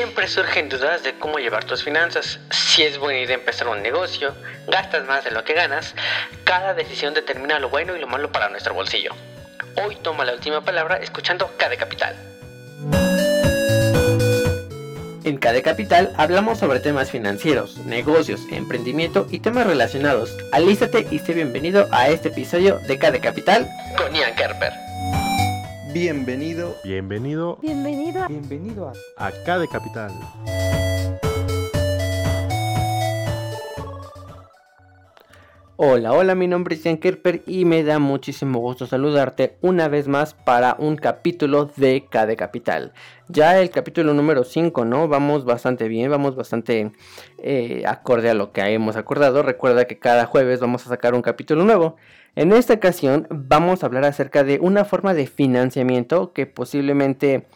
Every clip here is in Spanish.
Siempre surgen dudas de cómo llevar tus finanzas. Si es buena idea empezar un negocio, gastas más de lo que ganas, cada decisión determina lo bueno y lo malo para nuestro bolsillo. Hoy toma la última palabra escuchando KD Capital. En KD Capital hablamos sobre temas financieros, negocios, emprendimiento y temas relacionados. Alístate y sé bienvenido a este episodio de KD Capital con Ian Kerper. Bienvenido. Bienvenido. Bienvenido. Bienvenido a Acá de Capital. Hola, hola, mi nombre es Ian Kerper y me da muchísimo gusto saludarte una vez más para un capítulo de KD Capital. Ya el capítulo número 5, ¿no? Vamos bastante bien, vamos bastante eh, acorde a lo que hemos acordado. Recuerda que cada jueves vamos a sacar un capítulo nuevo. En esta ocasión vamos a hablar acerca de una forma de financiamiento que posiblemente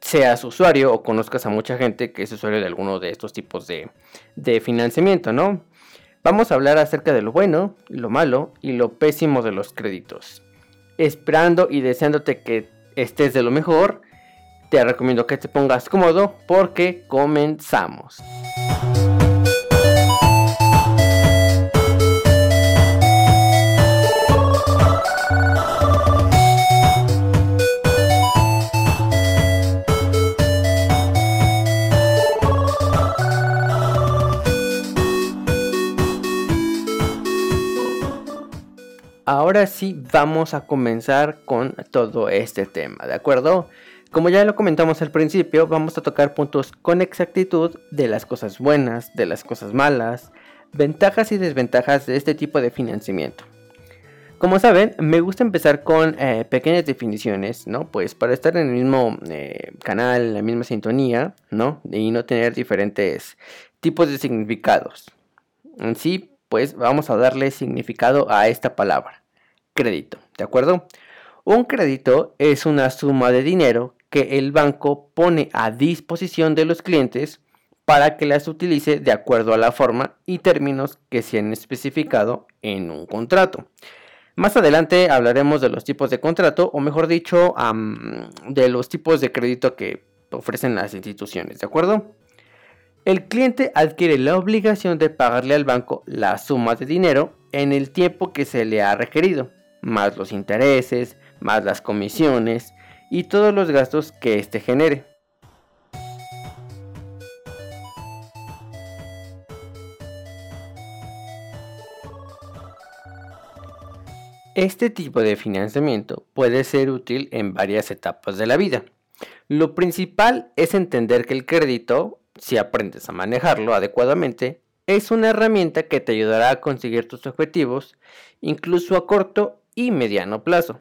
seas usuario o conozcas a mucha gente que es usuario de alguno de estos tipos de financiamiento, ¿no? Vamos a hablar acerca de lo bueno, lo malo y lo pésimo de los créditos. Esperando y deseándote que estés de lo mejor, te recomiendo que te pongas cómodo porque comenzamos. Ahora sí vamos a comenzar con todo este tema, ¿de acuerdo? Como ya lo comentamos al principio, vamos a tocar puntos con exactitud de las cosas buenas, de las cosas malas, ventajas y desventajas de este tipo de financiamiento. Como saben, me gusta empezar con eh, pequeñas definiciones, ¿no? Pues para estar en el mismo eh, canal, en la misma sintonía, ¿no? Y no tener diferentes tipos de significados. En sí, pues vamos a darle significado a esta palabra crédito, ¿de acuerdo? Un crédito es una suma de dinero que el banco pone a disposición de los clientes para que las utilice de acuerdo a la forma y términos que se han especificado en un contrato. Más adelante hablaremos de los tipos de contrato, o mejor dicho, de los tipos de crédito que ofrecen las instituciones, ¿de acuerdo? El cliente adquiere la obligación de pagarle al banco la suma de dinero en el tiempo que se le ha requerido más los intereses, más las comisiones y todos los gastos que éste genere. Este tipo de financiamiento puede ser útil en varias etapas de la vida. Lo principal es entender que el crédito, si aprendes a manejarlo adecuadamente, es una herramienta que te ayudará a conseguir tus objetivos, incluso a corto y mediano plazo.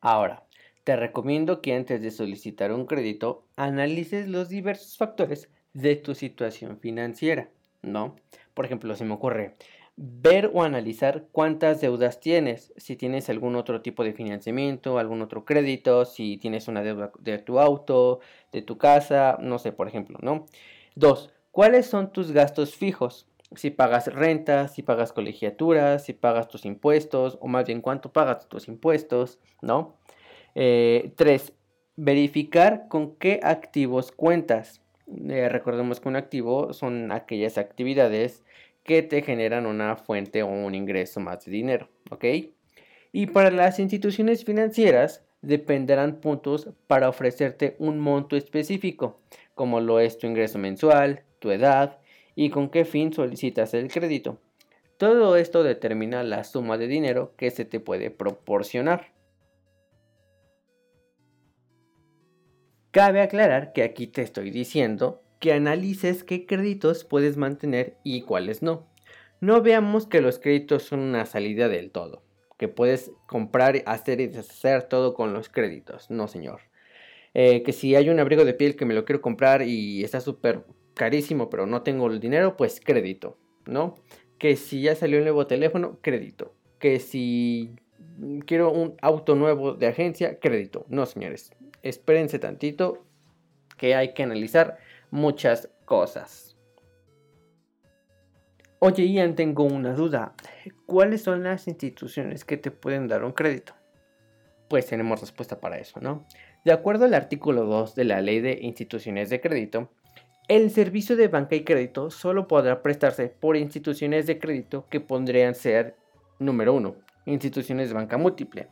Ahora, te recomiendo que antes de solicitar un crédito analices los diversos factores de tu situación financiera, ¿no? Por ejemplo, se me ocurre ver o analizar cuántas deudas tienes, si tienes algún otro tipo de financiamiento, algún otro crédito, si tienes una deuda de tu auto, de tu casa, no sé, por ejemplo, ¿no? Dos, ¿cuáles son tus gastos fijos? Si pagas renta, si pagas colegiaturas, si pagas tus impuestos, o más bien cuánto pagas tus impuestos, ¿no? Eh, tres, verificar con qué activos cuentas. Eh, recordemos que un activo son aquellas actividades que te generan una fuente o un ingreso más de dinero, ¿ok? Y para las instituciones financieras dependerán puntos para ofrecerte un monto específico, como lo es tu ingreso mensual, tu edad, y con qué fin solicitas el crédito. Todo esto determina la suma de dinero que se te puede proporcionar. Cabe aclarar que aquí te estoy diciendo que analices qué créditos puedes mantener y cuáles no. No veamos que los créditos son una salida del todo, que puedes comprar, hacer y deshacer todo con los créditos. No, señor. Eh, que si hay un abrigo de piel que me lo quiero comprar y está súper carísimo, pero no tengo el dinero, pues crédito, ¿no? Que si ya salió el nuevo teléfono, crédito. Que si quiero un auto nuevo de agencia, crédito. No, señores, espérense tantito que hay que analizar muchas cosas. Oye, Ian, tengo una duda. ¿Cuáles son las instituciones que te pueden dar un crédito? pues tenemos respuesta para eso, ¿no? De acuerdo al artículo 2 de la Ley de Instituciones de Crédito, el servicio de banca y crédito solo podrá prestarse por instituciones de crédito que podrían ser, número uno, instituciones de banca múltiple.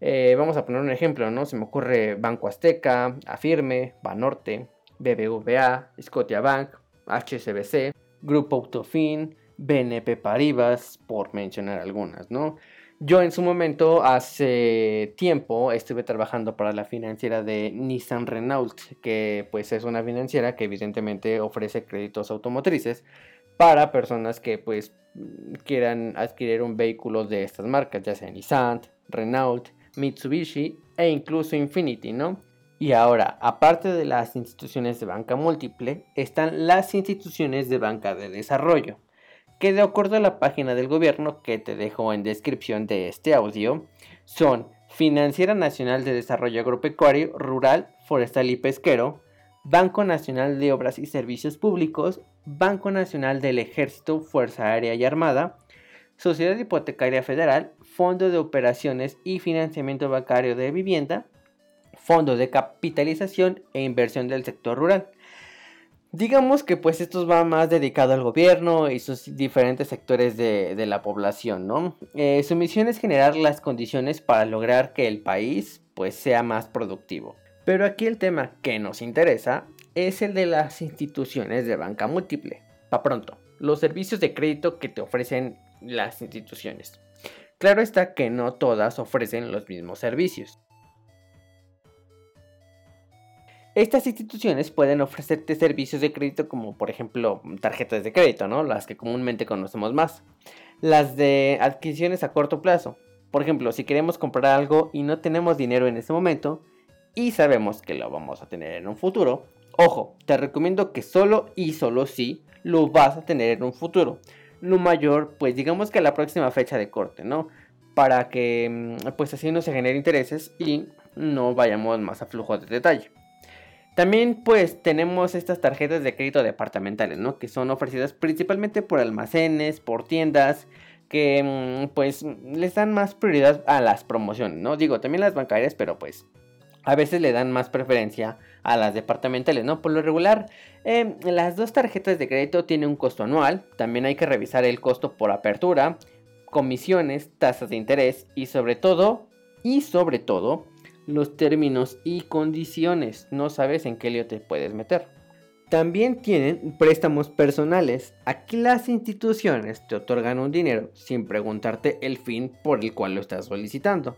Eh, vamos a poner un ejemplo, ¿no? Se me ocurre Banco Azteca, Afirme, Banorte, BBVA, Scotiabank, HSBC, Grupo Autofin, BNP Paribas, por mencionar algunas, ¿no? Yo en su momento, hace tiempo, estuve trabajando para la financiera de Nissan Renault, que pues es una financiera que evidentemente ofrece créditos automotrices para personas que pues quieran adquirir un vehículo de estas marcas, ya sea Nissan, Renault, Mitsubishi e incluso Infiniti, ¿no? Y ahora, aparte de las instituciones de banca múltiple, están las instituciones de banca de desarrollo que de acuerdo a la página del gobierno que te dejo en descripción de este audio, son Financiera Nacional de Desarrollo Agropecuario, Rural, Forestal y Pesquero, Banco Nacional de Obras y Servicios Públicos, Banco Nacional del Ejército, Fuerza Aérea y Armada, Sociedad Hipotecaria Federal, Fondo de Operaciones y Financiamiento Bancario de Vivienda, Fondo de Capitalización e Inversión del Sector Rural. Digamos que pues esto va más dedicado al gobierno y sus diferentes sectores de, la población, ¿no? Eh, su misión es generar las condiciones para lograr que el país pues sea más productivo. Pero aquí el tema que nos interesa es el de las instituciones de banca múltiple. Pa' pronto, los servicios de crédito que te ofrecen las instituciones. Claro está que no todas ofrecen los mismos servicios. Estas instituciones pueden ofrecerte servicios de crédito como por ejemplo tarjetas de crédito, ¿no? Las que comúnmente conocemos más. Las de adquisiciones a corto plazo. Por ejemplo, si queremos comprar algo y no tenemos dinero en ese momento y sabemos que lo vamos a tener en un futuro, ojo, te recomiendo que solo y solo si lo vas a tener en un futuro. Lo mayor, pues digamos que a la próxima fecha de corte, ¿no? Para que mm, pues así no se genere intereses y no vayamos más a flujo de detalle. También pues tenemos estas tarjetas de crédito departamentales, ¿no? Que son ofrecidas principalmente por almacenes, por tiendas, que mm, pues les dan más prioridad a las promociones, ¿no? Digo, también las bancarias, pero pues a veces le dan más preferencia a las departamentales, ¿no? Por lo regular, em, las dos tarjetas de crédito tienen un costo anual, también hay que revisar el costo por apertura, comisiones, tasas de interés y sobre todo, y sobre todo, los términos y condiciones. No sabes en qué lío te puedes meter. También tienen préstamos personales. Aquí las instituciones te otorgan un dinero sin preguntarte el fin por el cual lo estás solicitando.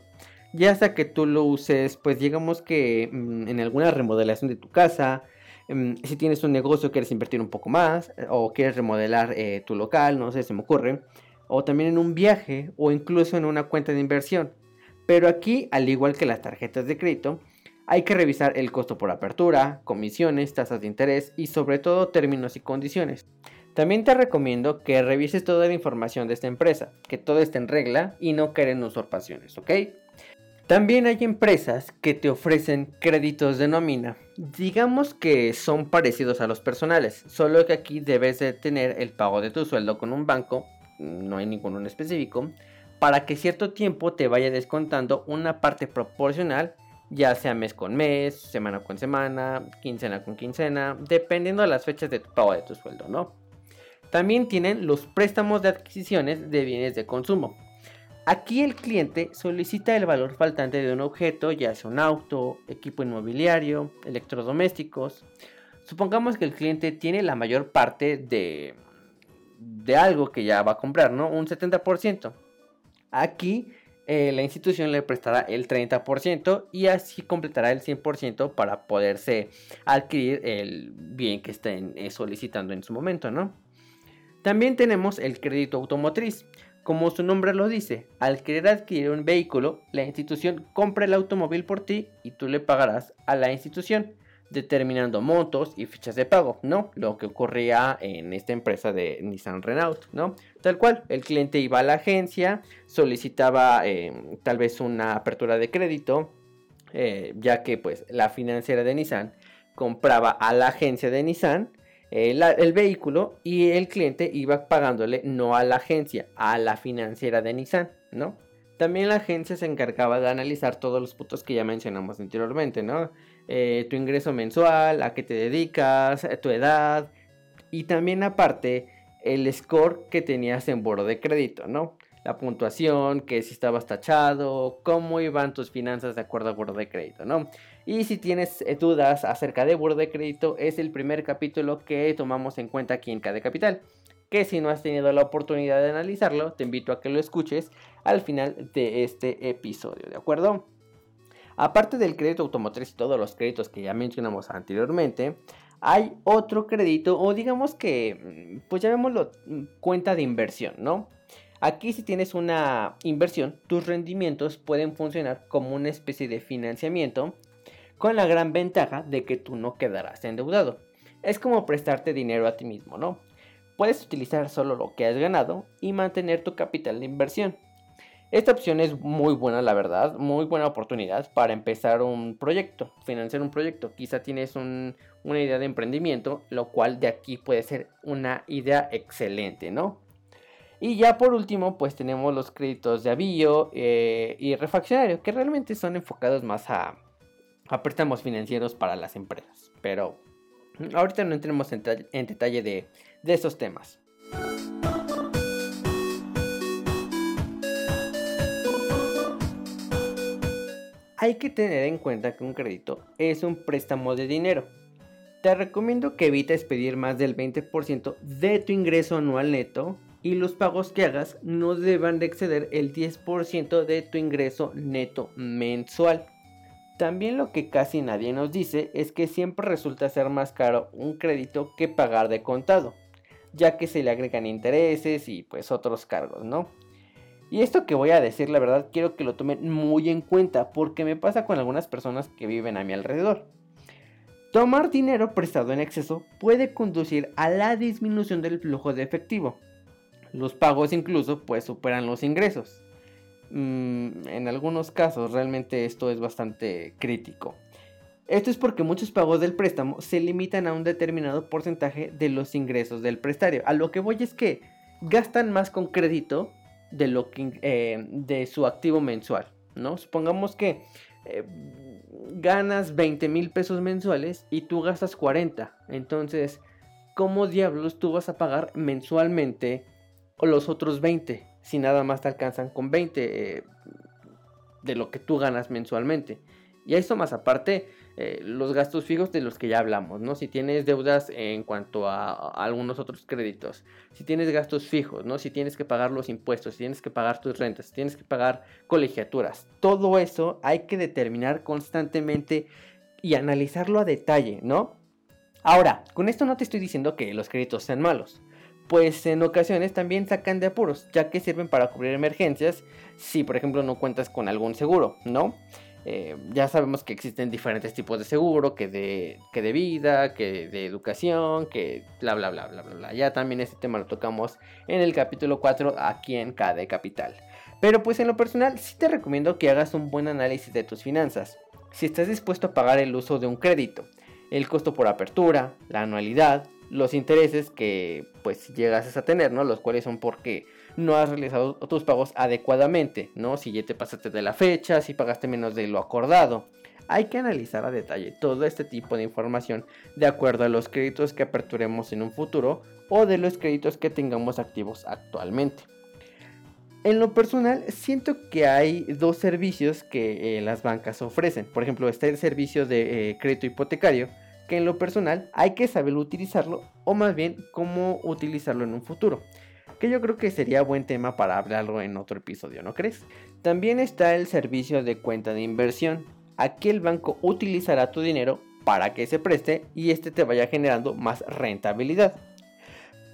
Ya sea que tú lo uses, pues digamos que mm, en alguna remodelación de tu casa, mm, si tienes un negocio quieres invertir un poco más, o quieres remodelar eh, tu local, no sé, se me ocurre, o también en un viaje, o incluso en una cuenta de inversión. Pero aquí, al igual que las tarjetas de crédito, hay que revisar el costo por apertura, comisiones, tasas de interés y sobre todo términos y condiciones. También te recomiendo que revises toda la información de esta empresa, que todo esté en regla y no en usurpaciones, ¿ok? También hay empresas que te ofrecen créditos de nómina. Digamos que son parecidos a los personales, solo que aquí debes de tener el pago de tu sueldo con un banco, no hay ninguno en específico, para que cierto tiempo te vaya descontando una parte proporcional, ya sea mes con mes, semana con semana, quincena con quincena, dependiendo de las fechas de tu pago de tu sueldo, ¿no? También tienen los préstamos de adquisiciones de bienes de consumo. Aquí el cliente solicita el valor faltante de un objeto, ya sea un auto, equipo inmobiliario, electrodomésticos. Supongamos que el cliente tiene la mayor parte de, de algo que ya va a comprar, ¿no? Un 70%. Aquí eh, la institución le prestará el 30% y así completará el 100% para poderse adquirir el bien que estén eh, solicitando en su momento, ¿no? También tenemos el crédito automotriz. Como su nombre lo dice, al querer adquirir un vehículo, la institución compra el automóvil por ti y tú le pagarás a la institución determinando montos y fichas de pago, ¿no? Lo que ocurría en esta empresa de Nissan Renault, ¿no? Tal cual, el cliente iba a la agencia, solicitaba eh, tal vez una apertura de crédito, eh, ya que pues la financiera de Nissan compraba a la agencia de Nissan eh, el vehículo y el cliente iba pagándole no a la agencia, a la financiera de Nissan, ¿no? También la agencia se encargaba de analizar todos los puntos que ya mencionamos anteriormente, ¿no? Eh, tu ingreso mensual, a qué te dedicas, eh, tu edad y también aparte el score que tenías en boro de crédito, ¿no? La puntuación, que si estabas tachado, cómo iban tus finanzas de acuerdo a buro de crédito, ¿no? Y si tienes eh, dudas acerca de buro de crédito, es el primer capítulo que tomamos en cuenta aquí en KD Capital que si no has tenido la oportunidad de analizarlo, te invito a que lo escuches al final de este episodio, ¿de acuerdo? Aparte del crédito automotriz y todos los créditos que ya mencionamos anteriormente, hay otro crédito o digamos que, pues llamémoslo cuenta de inversión, ¿no? Aquí si tienes una inversión, tus rendimientos pueden funcionar como una especie de financiamiento con la gran ventaja de que tú no quedarás endeudado. Es como prestarte dinero a ti mismo, ¿no? puedes utilizar solo lo que has ganado y mantener tu capital de inversión. Esta opción es muy buena, la verdad, muy buena oportunidad para empezar un proyecto, financiar un proyecto. Quizá tienes una idea de emprendimiento, lo cual de aquí puede ser una idea excelente, ¿no? Y ya por último, pues tenemos los créditos de avío eh, y refaccionario, que realmente son enfocados más a, a préstamos financieros para las empresas. Pero ahorita no entremos en detalle de, de estos temas. Hay que tener en cuenta que un crédito es un préstamo de dinero. Te recomiendo que evites pedir más del 20% de tu ingreso anual neto y los pagos que hagas no deban de exceder el 10% de tu ingreso neto mensual. También lo que casi nadie nos dice es que siempre resulta ser más caro un crédito que pagar de contado ya que se le agregan intereses y pues otros cargos, ¿no? Y esto que voy a decir, la verdad, quiero que lo tomen muy en cuenta porque me pasa con algunas personas que viven a mi alrededor. Tomar dinero prestado en exceso puede conducir a la disminución del flujo de efectivo. Los pagos incluso pues superan los ingresos. Mm, en algunos casos realmente esto es bastante crítico. Esto es porque muchos pagos del préstamo se limitan a un determinado porcentaje de los ingresos del prestario. A lo que voy es que gastan más con crédito de, lo que, eh, de su activo mensual. ¿no? Supongamos que eh, ganas 20 mil pesos mensuales y tú gastas 40. Entonces, ¿cómo diablos tú vas a pagar mensualmente los otros 20 si nada más te alcanzan con 20 eh, de lo que tú ganas mensualmente? Y eso más aparte, eh, los gastos fijos de los que ya hablamos, ¿no? Si tienes deudas en cuanto a, algunos otros créditos, si tienes gastos fijos, ¿no? Si tienes que pagar los impuestos, si tienes que pagar tus rentas, si tienes que pagar colegiaturas, todo eso hay que determinar constantemente y analizarlo a detalle, ¿no? Ahora, con esto no te estoy diciendo que los créditos sean malos pues en ocasiones también sacan de apuros, ya que sirven para cubrir emergencias si por ejemplo no cuentas con algún seguro, ¿no? Eh, ya sabemos que existen diferentes tipos de seguro, que de, que de vida, que de educación, que bla bla bla bla bla bla. Ya también este tema lo tocamos en el capítulo 4 aquí en KD Capital. Pero pues en lo personal sí te recomiendo que hagas un buen análisis de tus finanzas. Si estás dispuesto a pagar el uso de un crédito, el costo por apertura, la anualidad, los intereses que pues llegas a tener, ¿no? Los cuales son porque no has realizado tus pagos adecuadamente, ¿no? Si ya te pasaste de la fecha, si pagaste menos de lo acordado. Hay que analizar a detalle todo este tipo de información de acuerdo a los créditos que aperturemos en un futuro o de los créditos que tengamos activos actualmente. En lo personal, siento que hay dos servicios que eh, las bancas ofrecen. Por ejemplo, está el servicio de eh, crédito hipotecario, que en lo personal hay que saber utilizarlo o más bien cómo utilizarlo en un futuro que yo creo que sería buen tema para hablarlo en otro episodio, ¿no crees? También está el servicio de cuenta de inversión. Aquí el banco utilizará tu dinero para que se preste y este te vaya generando más rentabilidad.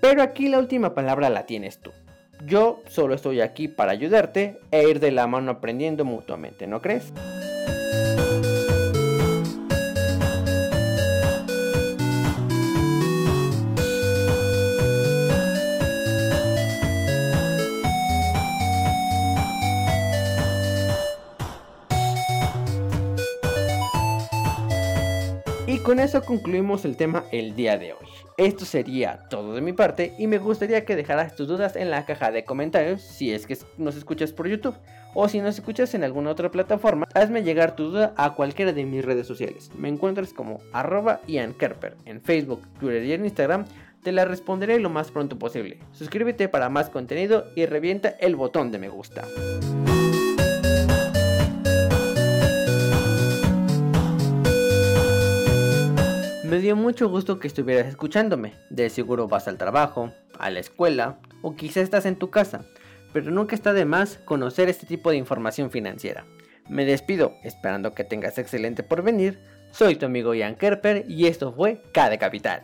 Pero aquí la última palabra la tienes tú. Yo solo estoy aquí para ayudarte e ir de la mano aprendiendo mutuamente, ¿no crees? Con eso concluimos el tema el día de hoy. Esto sería todo de mi parte y me gustaría que dejaras tus dudas en la caja de comentarios si es que nos escuchas por YouTube O si nos escuchas en alguna otra plataforma, hazme llegar tu duda a cualquiera de mis redes sociales. Me encuentras como arroba Ian en Facebook, Twitter y en Instagram. Te la responderé lo más pronto posible. Suscríbete para más contenido y revienta el botón de me gusta. Me dio mucho gusto que estuvieras escuchándome. De seguro vas al trabajo, a la escuela o quizá estás en tu casa, pero nunca está de más conocer este tipo de información financiera. Me despido, esperando que tengas excelente porvenir. Soy tu amigo Ian Kerper y esto fue K de Capital.